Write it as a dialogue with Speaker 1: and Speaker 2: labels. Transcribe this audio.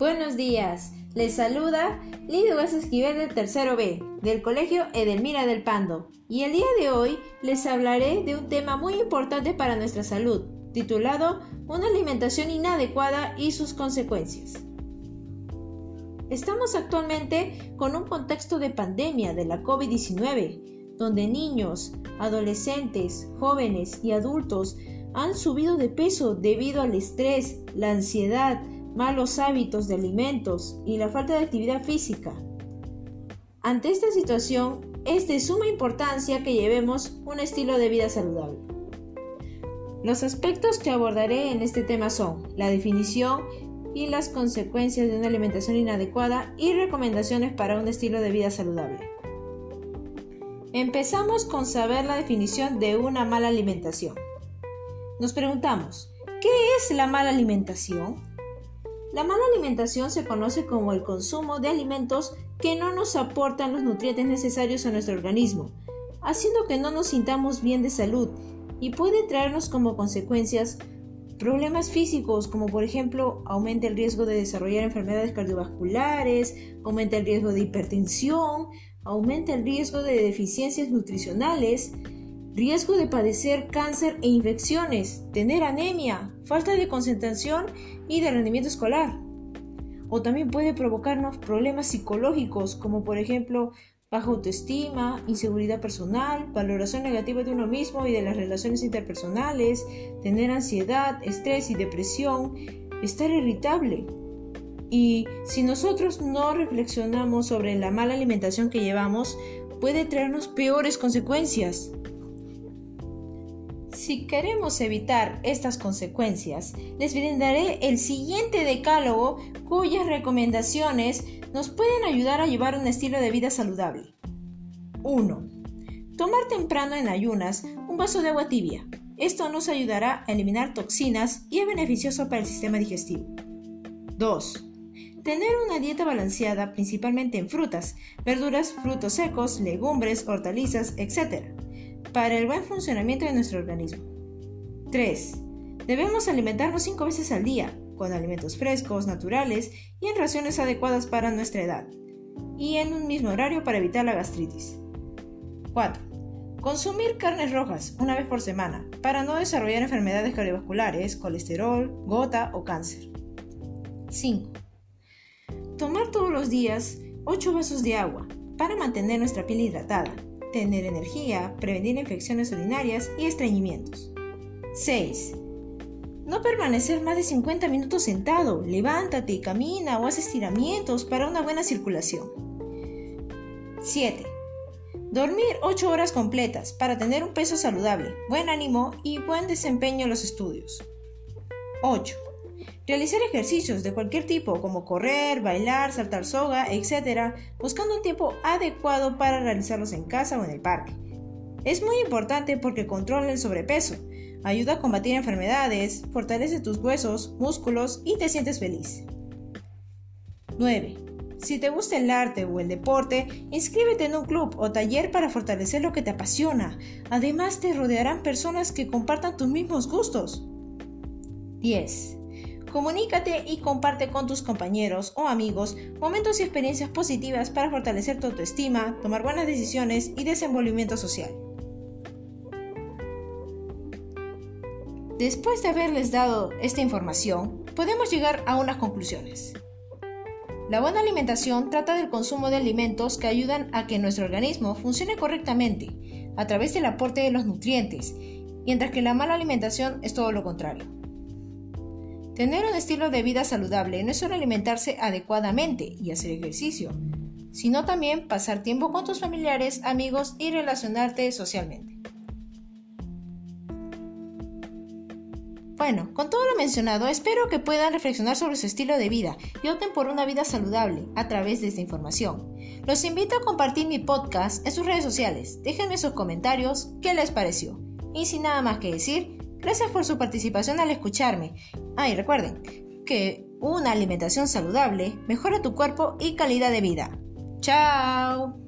Speaker 1: Buenos días, les saluda Lidia Vázquez Esquivel del tercero B, del Colegio Edelmira del Pando. Y el día de hoy les hablaré de un tema muy importante para nuestra salud, titulado Una alimentación inadecuada y sus consecuencias. Estamos actualmente con un contexto de pandemia de la COVID-19, donde niños, adolescentes, jóvenes y adultos han subido de peso debido al estrés, la ansiedad, malos hábitos de alimentos y la falta de actividad física. Ante esta situación, es de suma importancia que llevemos un estilo de vida saludable. Los aspectos que abordaré en este tema son la definición y las consecuencias de una alimentación inadecuada y recomendaciones para un estilo de vida saludable. Empezamos con saber la definición de una mala alimentación. Nos preguntamos, ¿qué es la mala alimentación? La mala alimentación se conoce como el consumo de alimentos que no nos aportan los nutrientes necesarios a nuestro organismo, haciendo que no nos sintamos bien de salud y puede traernos como consecuencias problemas físicos como por ejemplo aumenta el riesgo de desarrollar enfermedades cardiovasculares, aumenta el riesgo de hipertensión, aumenta el riesgo de deficiencias nutricionales, riesgo de padecer cáncer e infecciones, tener anemia, falta de concentración y de rendimiento escolar. O también puede provocarnos problemas psicológicos como por ejemplo baja autoestima, inseguridad personal, valoración negativa de uno mismo y de las relaciones interpersonales, tener ansiedad, estrés y depresión, estar irritable. Y si nosotros no reflexionamos sobre la mala alimentación que llevamos, puede traernos peores consecuencias. Si queremos evitar estas consecuencias, les brindaré el siguiente decálogo cuyas recomendaciones nos pueden ayudar a llevar un estilo de vida saludable. 1. Tomar temprano en ayunas un vaso de agua tibia. Esto nos ayudará a eliminar toxinas y es beneficioso para el sistema digestivo. 2. Tener una dieta balanceada principalmente en frutas, verduras, frutos secos, legumbres, hortalizas, etc para el buen funcionamiento de nuestro organismo. 3. Debemos alimentarnos 5 veces al día, con alimentos frescos, naturales y en raciones adecuadas para nuestra edad, y en un mismo horario para evitar la gastritis. 4. Consumir carnes rojas una vez por semana para no desarrollar enfermedades cardiovasculares, colesterol, gota o cáncer. 5. Tomar todos los días 8 vasos de agua para mantener nuestra piel hidratada tener energía, prevenir infecciones urinarias y estreñimientos. 6. No permanecer más de 50 minutos sentado, levántate, camina o haz estiramientos para una buena circulación. 7. Dormir 8 horas completas para tener un peso saludable, buen ánimo y buen desempeño en los estudios. 8. Realizar ejercicios de cualquier tipo, como correr, bailar, saltar soga, etc., buscando un tiempo adecuado para realizarlos en casa o en el parque. Es muy importante porque controla el sobrepeso, ayuda a combatir enfermedades, fortalece tus huesos, músculos y te sientes feliz. 9. Si te gusta el arte o el deporte, inscríbete en un club o taller para fortalecer lo que te apasiona. Además, te rodearán personas que compartan tus mismos gustos. 10. Comunícate y comparte con tus compañeros o amigos momentos y experiencias positivas para fortalecer tu autoestima, tomar buenas decisiones y desenvolvimiento social. Después de haberles dado esta información, podemos llegar a unas conclusiones. La buena alimentación trata del consumo de alimentos que ayudan a que nuestro organismo funcione correctamente a través del aporte de los nutrientes, mientras que la mala alimentación es todo lo contrario. Tener un estilo de vida saludable no es solo alimentarse adecuadamente y hacer ejercicio, sino también pasar tiempo con tus familiares, amigos y relacionarte socialmente. Bueno, con todo lo mencionado, espero que puedan reflexionar sobre su estilo de vida y opten por una vida saludable a través de esta información. Los invito a compartir mi podcast en sus redes sociales. Déjenme sus comentarios qué les pareció. Y sin nada más que decir, Gracias por su participación al escucharme. Ah, y recuerden que una alimentación saludable mejora tu cuerpo y calidad de vida. ¡Chao!